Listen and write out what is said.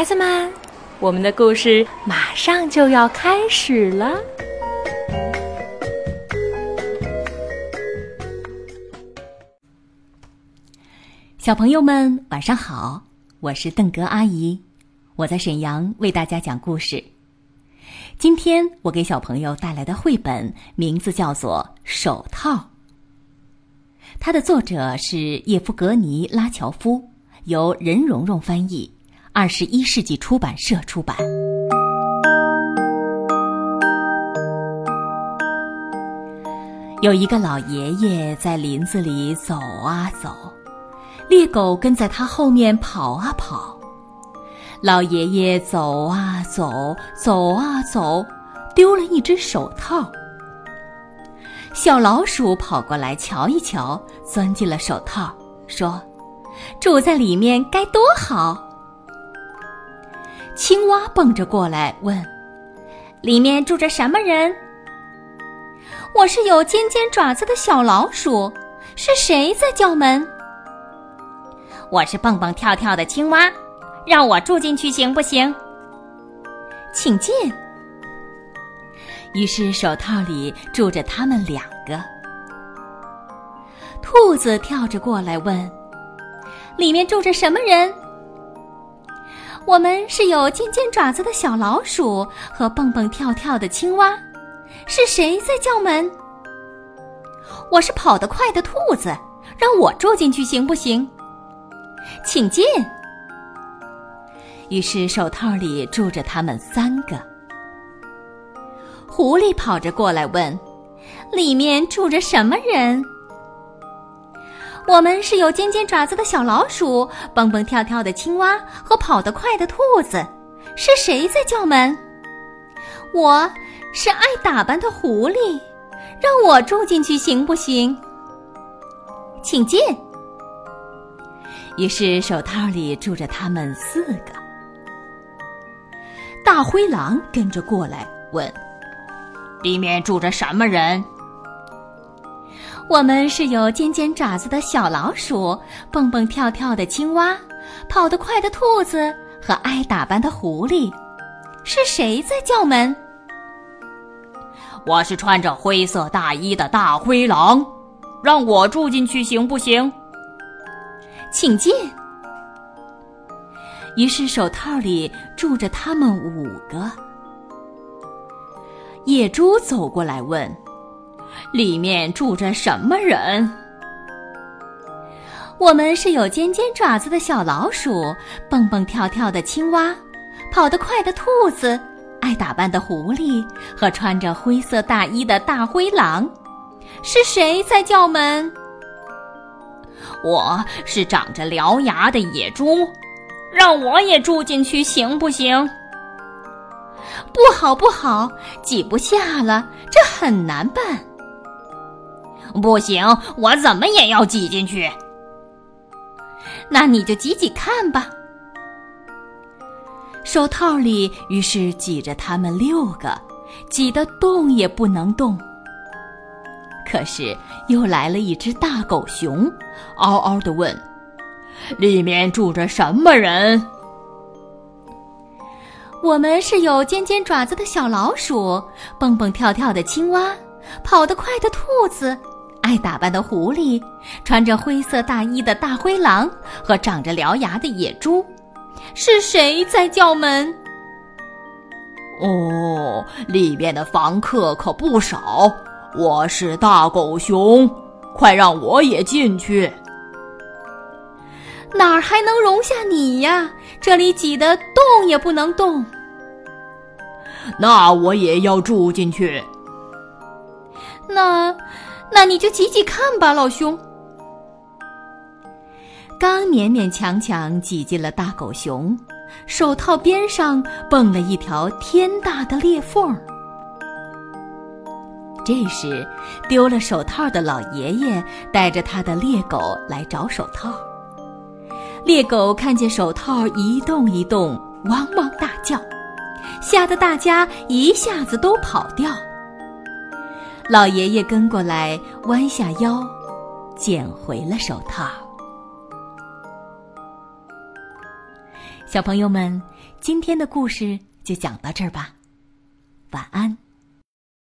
孩子们，我们的故事马上就要开始了。小朋友们，晚上好！我是邓格阿姨，我在沈阳为大家讲故事。今天我给小朋友带来的绘本名字叫做《手套》，它的作者是叶夫格尼·拉乔夫，由任蓉蓉翻译，二十一世纪出版社出版。有一个老爷爷在林子里走啊走。猎狗跟在他后面跑啊跑，老爷爷走啊走，走啊走，丢了一只手套。小老鼠跑过来瞧一瞧，钻进了手套，说：“住在里面该多好。”青蛙蹦着过来问：“里面住着什么人？”“我是有尖尖爪子的小老鼠，是谁在叫门？”我是蹦蹦跳跳的青蛙，让我住进去行不行？请进。于是手套里住着他们两个。兔子跳着过来问：“里面住着什么人？”我们是有尖尖爪子的小老鼠和蹦蹦跳跳的青蛙，是谁在叫门？我是跑得快的兔子，让我住进去行不行？请进。于是手套里住着他们三个。狐狸跑着过来问：“里面住着什么人？”我们是有尖尖爪子的小老鼠、蹦蹦跳跳的青蛙和跑得快的兔子。是谁在叫门？我是爱打扮的狐狸，让我住进去行不行？请进。于是手套里住着他们四个。大灰狼跟着过来问：“里面住着什么人？”我们是有尖尖爪子的小老鼠、蹦蹦跳跳的青蛙、跑得快的兔子和爱打扮的狐狸。是谁在叫门？我是穿着灰色大衣的大灰狼，让我住进去行不行？请进。于是手套里住着他们五个。野猪走过来问：“里面住着什么人？”我们是有尖尖爪子的小老鼠、蹦蹦跳跳的青蛙、跑得快的兔子、爱打扮的狐狸和穿着灰色大衣的大灰狼。是谁在叫门？我是长着獠牙的野猪，让我也住进去行不行？不好，不好，挤不下了，这很难办。不行，我怎么也要挤进去。那你就挤挤看吧。手套里于是挤着他们六个，挤得动也不能动。可是又来了一只大狗熊，嗷嗷地问：“里面住着什么人？”我们是有尖尖爪子的小老鼠、蹦蹦跳跳的青蛙、跑得快的兔子、爱打扮的狐狸、穿着灰色大衣的大灰狼和长着獠牙的野猪。是谁在叫门？哦，里面的房客可不少。我是大狗熊，快让我也进去！哪儿还能容下你呀？这里挤得动也不能动。那我也要住进去。那，那你就挤挤看吧，老兄。刚勉勉强强挤进了大狗熊，手套边上蹦了一条天大的裂缝。这时，丢了手套的老爷爷带着他的猎狗来找手套。猎狗看见手套一动一动，汪汪大叫，吓得大家一下子都跑掉。老爷爷跟过来，弯下腰，捡回了手套。小朋友们，今天的故事就讲到这儿吧，晚安。